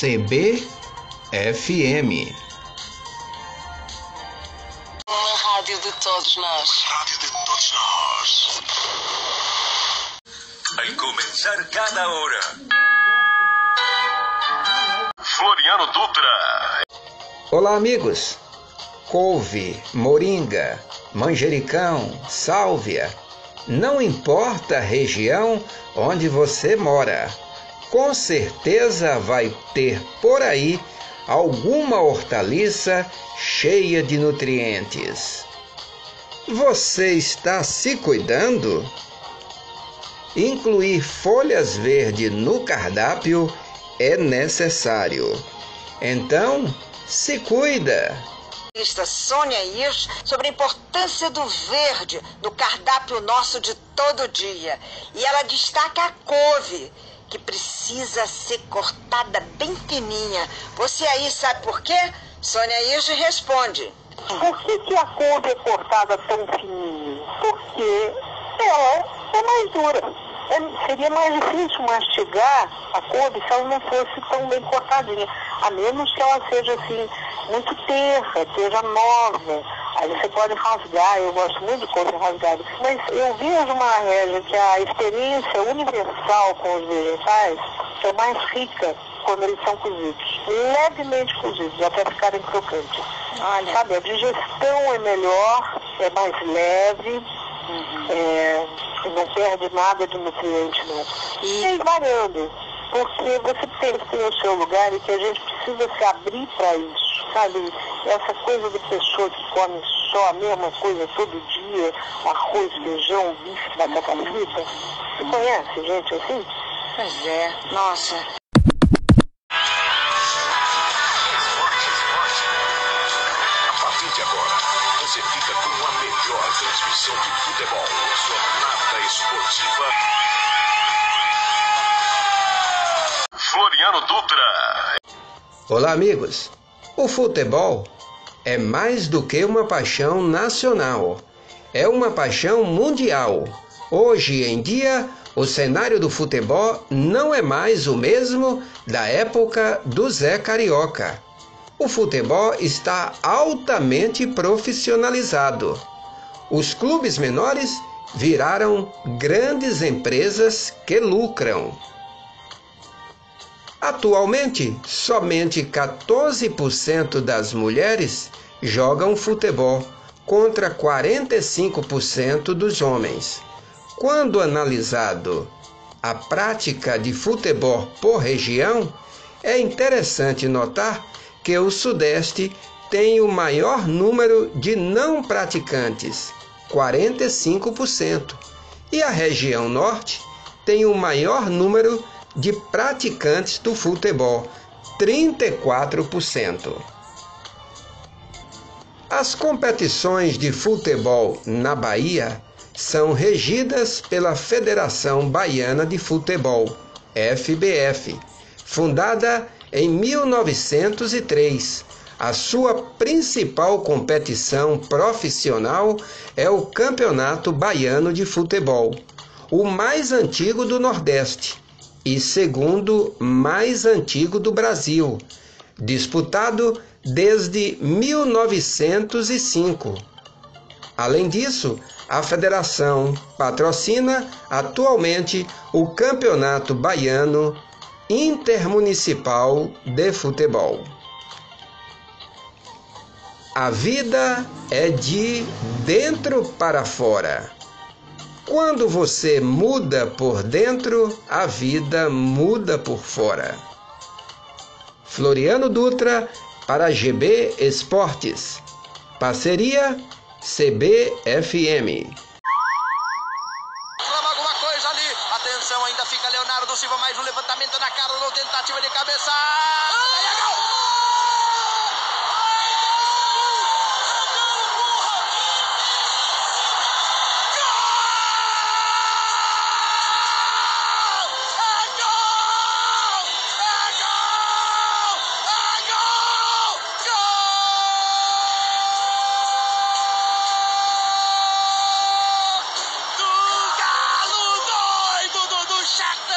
CBFM. Uma rádio de todos nós. Rádio de todos nós. Vai começar cada hora. Floriano Dutra. Olá, amigos. Couve, moringa, manjericão, sálvia. Não importa a região onde você mora, com certeza vai ter por aí alguma hortaliça cheia de nutrientes. Você está se cuidando? Incluir folhas verdes no cardápio é necessário. Então, se cuida! Sônia Hirsch sobre a importância do verde no cardápio nosso de todo dia. E ela destaca a couve, que precisa ser cortada bem fininha. Você aí sabe por quê? Sônia Hirsch responde. Por que, que a couve é cortada tão fininha? Porque ela é mais dura. É, seria mais difícil mastigar a couve se ela não fosse tão bem cortadinha. A menos que ela seja assim, muito terra, seja nova. Aí você pode rasgar, eu gosto muito de couve rasgada. Mas eu vejo uma regra que a experiência universal com os vegetais é mais rica quando eles são cozidos. Levemente cozidos, até ficarem crocantes. Olha. Sabe, a digestão é melhor, é mais leve, é, não perde nada de nutriente, não. E aí variando, porque você tem o seu lugar e que a gente precisa se abrir para isso, sabe? Essa coisa de pessoa que come só a mesma coisa todo dia, arroz, feijão, bife, batata frita. Você conhece gente assim? Pois é, nossa. A partir de agora, você fica com a melhor transmissão de futebol. Jornada Esportiva. Floriano Dutra. Olá, amigos. O futebol é mais do que uma paixão nacional, é uma paixão mundial. Hoje em dia, o cenário do futebol não é mais o mesmo da época do Zé Carioca. O futebol está altamente profissionalizado. Os clubes menores viraram grandes empresas que lucram. Atualmente, somente 14% das mulheres jogam futebol, contra 45% dos homens. Quando analisado a prática de futebol por região, é interessante notar que o Sudeste tem o maior número de não praticantes, 45%, e a região Norte tem o maior número de praticantes do futebol, 34%. As competições de futebol na Bahia são regidas pela Federação Baiana de Futebol, FBF, fundada em 1903. A sua principal competição profissional é o Campeonato Baiano de Futebol, o mais antigo do Nordeste e segundo mais antigo do Brasil, disputado desde 1905. Além disso, a federação patrocina atualmente o Campeonato Baiano Intermunicipal de Futebol. A vida é de dentro para fora. Quando você muda por dentro, a vida muda por fora. Floriano Dutra para GB Esportes. Parceria CBFM. Reclama alguma coisa ali. Atenção, ainda fica Leonardo Silva, mais um levantamento na cara, tentativa de cabeça. Ai, é gol! shot